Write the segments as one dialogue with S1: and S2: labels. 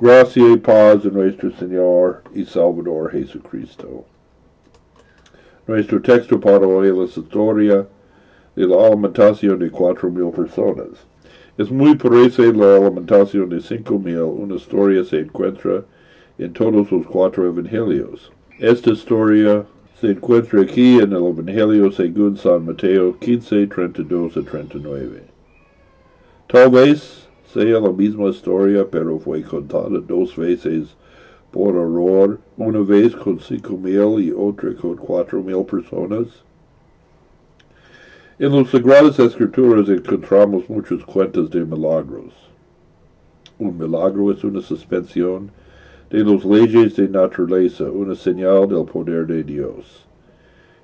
S1: Gracia y paz de nuestro Señor y Salvador Jesucristo. Nuestro texto para hoy es la historia de la alimentación de cuatro mil personas. Es muy parece la alimentación de cinco mil, una historia se encuentra en todos los cuatro evangelios. Esta historia se encuentra aquí en el Evangelio según San Mateo 15, 32 a 39. Tal vez sea la misma historia, pero fue contada dos veces por error, una vez con cinco mil y otra con cuatro mil personas. En las Sagradas Escrituras encontramos muchos cuentos de milagros. Un milagro es una suspensión de las leyes de naturaleza, una señal del poder de Dios.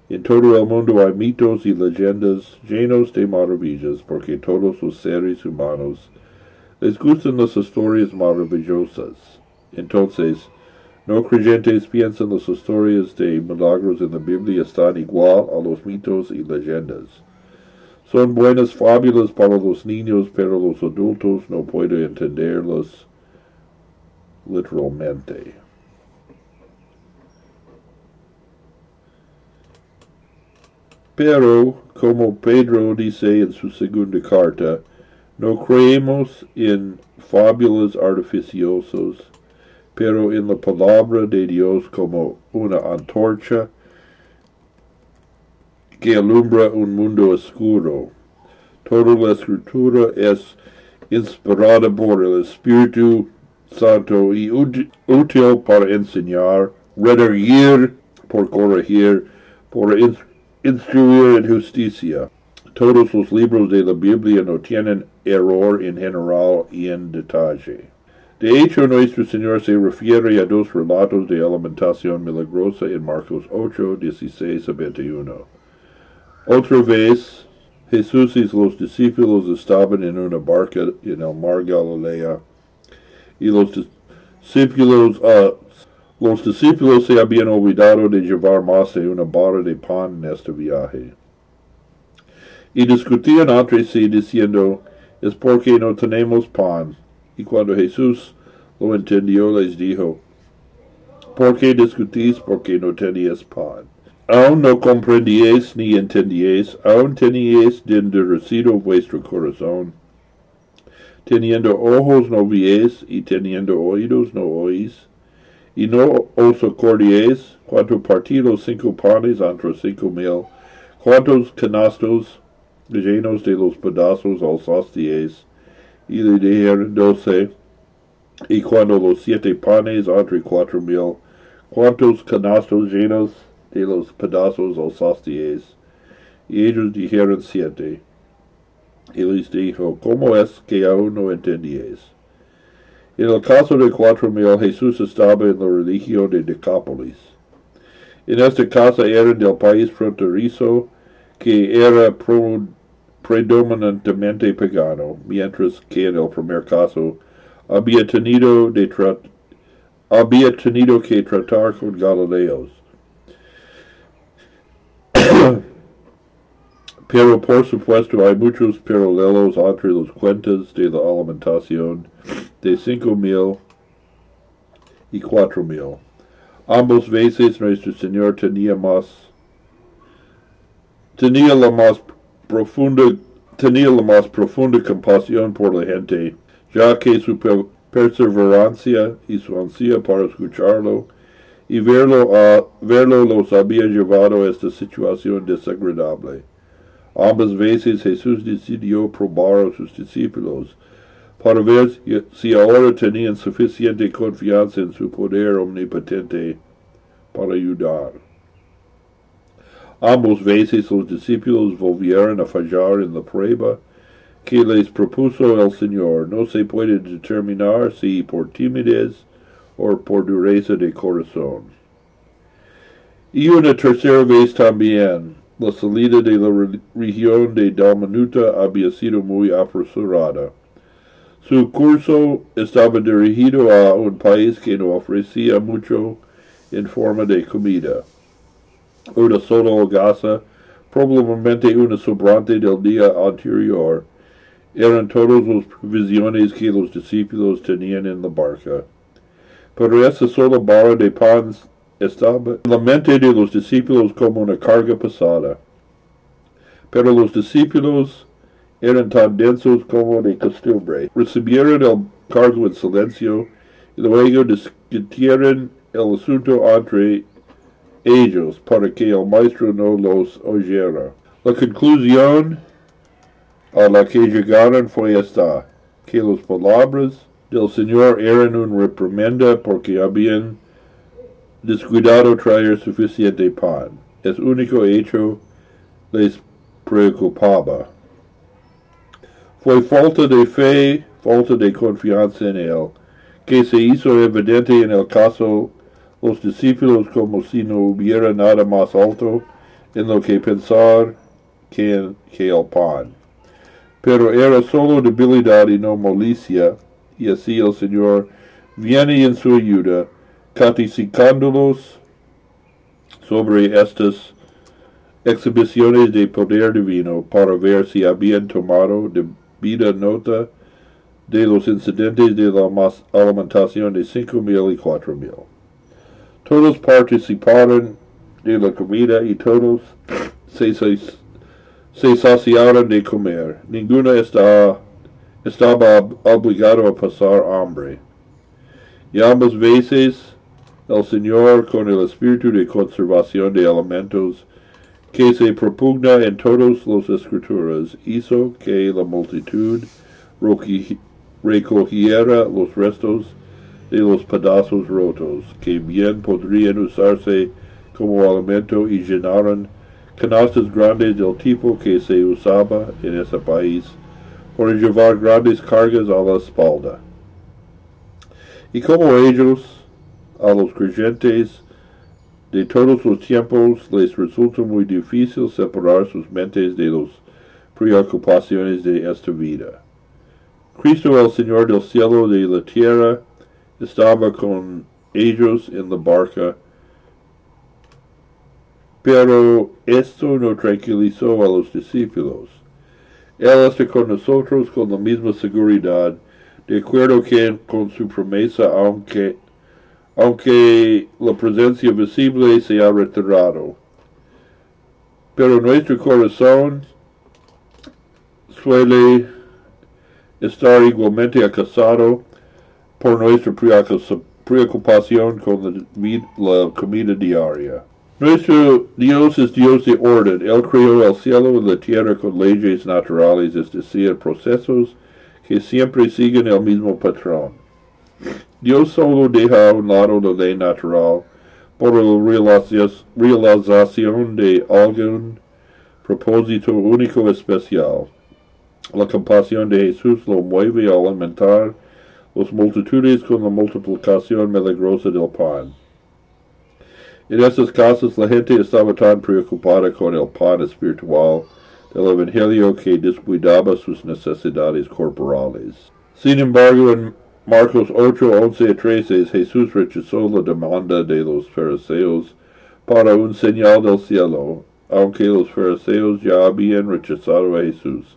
S1: En todo el mundo hay mitos y leyendas llenos de maravillas porque todos los seres humanos les gustan las historias maravillosas. Entonces, no creyentes piensan las historias de milagros en la Biblia están igual a los mitos y leyendas. Son buenas fábulas para los niños, pero los adultos no pueden entenderlas literalmente. Pero, como Pedro dice en su segunda carta, no creemos en fábulas artificiosas, pero en la palabra de Dios como una antorcha que alumbra un mundo oscuro. Toda la escritura es inspirada por el Espíritu Santo y útil para enseñar, redarguir, por corregir, por instruir en justicia. Todos los libros de la Biblia no tienen error en general y en detalle. De hecho, nuestro Señor se refiere a dos relatos de alimentación milagrosa en Marcos 8, 16 a 21. Otra vez, Jesús y los discípulos estaban en una barca en el mar Galilea, y los discípulos, uh, los discípulos se habían olvidado de llevar más de una barra de pan en este viaje. Y discutían entre sí diciendo, es porque no tenemos pan. Y cuando Jesús lo entendió, les dijo, ¿por qué discutís porque no teníais pan? Aún no comprendíais ni entendíais, aún teníais endurecido vuestro corazón. Teniendo ojos no viéis, y teniendo oídos no oís. Y no os acordéis cuánto partí los cinco panes entre cinco mil, cuántos canastos llenos de los pedazos alzasteis, y le dijeron doce, y cuando los siete panes entre cuatro mil, cuántos canastos llenos de los pedazos alzasteis, y ellos dijeron siete. Y les dijo, ¿cómo es que aún no entendíais? En el caso de cuatro mil, Jesús estaba en la religión de Decápolis. En esta casa eran del país fronterizo, que era predominantemente pagano, mientras que en el primer caso había tenido, de había tenido que tratar con galileos. Pero por supuesto hay muchos paralelos entre los cuentos de la alimentación de cinco mil y cuatro mil. Ambos veces nuestro Señor tenía más, tenía la más profunda, tenía la más profunda compasión por la gente, ya que su perseverancia y su ansia para escucharlo y verlo, a, verlo los había llevado a esta situación desagradable. Ambas veces Jesús decidió probar a sus discípulos para ver si ahora tenían suficiente confianza en su poder omnipotente para ayudar. Ambos veces los discípulos volvieron a fallar en la prueba que les propuso el Señor. No se puede determinar si por timidez o por dureza de corazón. Y una tercera vez también, la salida de la región de Dalmanuta había sido muy apresurada. Su curso estaba dirigido a un país que no ofrecía mucho en forma de comida. Una sola hogaza, probablemente una sobrante del día anterior, eran todas las provisiones que los discípulos tenían en la barca. pero esa sola barra de pan estaba en la mente de los discípulos como una carga pesada. Pero los discípulos eran tan densos como de costumbre. Recibieron el cargo en silencio y luego discutieron el asunto entre ellos para que el maestro no los oyera. La conclusión a la que llegaron fue esta, que las palabras del Señor eran una reprimenda porque habían descuidado traer suficiente pan. Es único hecho les preocupaba. Fue falta de fe, falta de confianza en Él, que se hizo evidente en el caso los discípulos como si no hubiera nada más alto en lo que pensar que, que el pan. Pero era solo debilidad y no malicia, y así el Señor viene en su ayuda, caticicándolos sobre estas exhibiciones de poder divino para ver si habían tomado debida nota de los incidentes de la alimentación de cinco mil y cuatro mil. Todos participaron de la comida y todos se, saciaron de comer. Ninguno estaba obligado a pasar hambre. Y ambas veces el Señor, con el espíritu de conservación de alimentos, que se propugna en todas las escrituras, hizo que la multitud recogiera los restos de los pedazos rotos, que bien podrían usarse como alimento y llenaron canastas grandes del tipo que se usaba en ese país, para llevar grandes cargas a la espalda. Y como ellos, a los creyentes, de todos los tiempos les resulta muy difícil separar sus mentes de las preocupaciones de esta vida. Cristo el Señor del cielo y de la tierra estaba con ellos en la barca, pero esto no tranquilizó a los discípulos. Él está con nosotros con la misma seguridad, de acuerdo con su promesa, aunque aunque la presencia visible se ha retirado. Pero nuestro corazón suele estar igualmente acasado por nuestra preocupación con la, comida diaria. Nuestro Dios es Dios de orden. Él creó el cielo y la tierra con leyes naturales, es decir, procesos que siempre siguen el mismo patrón. Dios solo deja a un lado la ley natural por la realización de algún propósito único especial. La compasión de Jesús lo mueve a alimentar las multitudes con la multiplicación milagrosa del pan. En estos casos la gente estaba tan preocupada con el pan espiritual del Evangelio que descuidaba sus necesidades corporales. Sin embargo, en Marcos 8, 11 y 13, Jesús rechazó la demanda de los fariseos para un señal del cielo, aunque los fariseos ya habían rechazado a Jesús.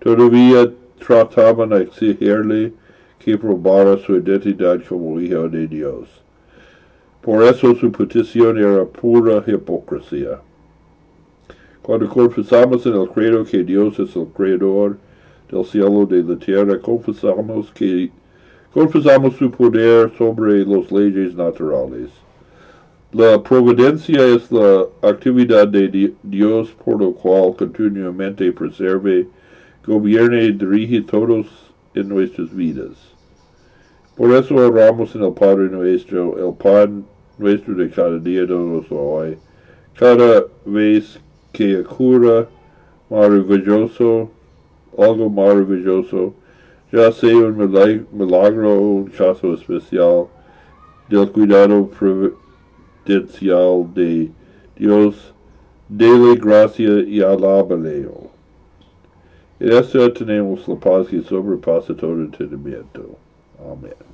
S1: Todavía trataban de exigirle que probara su identidad como hijo de Dios. Por eso su petición era pura hipocresía. Cuando confesamos en el credo que Dios es el creador del cielo y de la tierra, confesamos que confesamos su poder sobre las leyes naturales. La providencia es la actividad de Dios por lo cual continuamente preserve, gobierne y dirige todos en nuestras vidas. Por eso oramos en el Padre nuestro, el pan nuestro de cada día nos hoy, cada vez que ocurra maravilloso, algo maravilloso, ya sea un milagro o un caso especial del cuidado providencial de Dios, dele gracia y alábale. En esto tenemos la paz que sobrepasa todo entendimiento. Amen.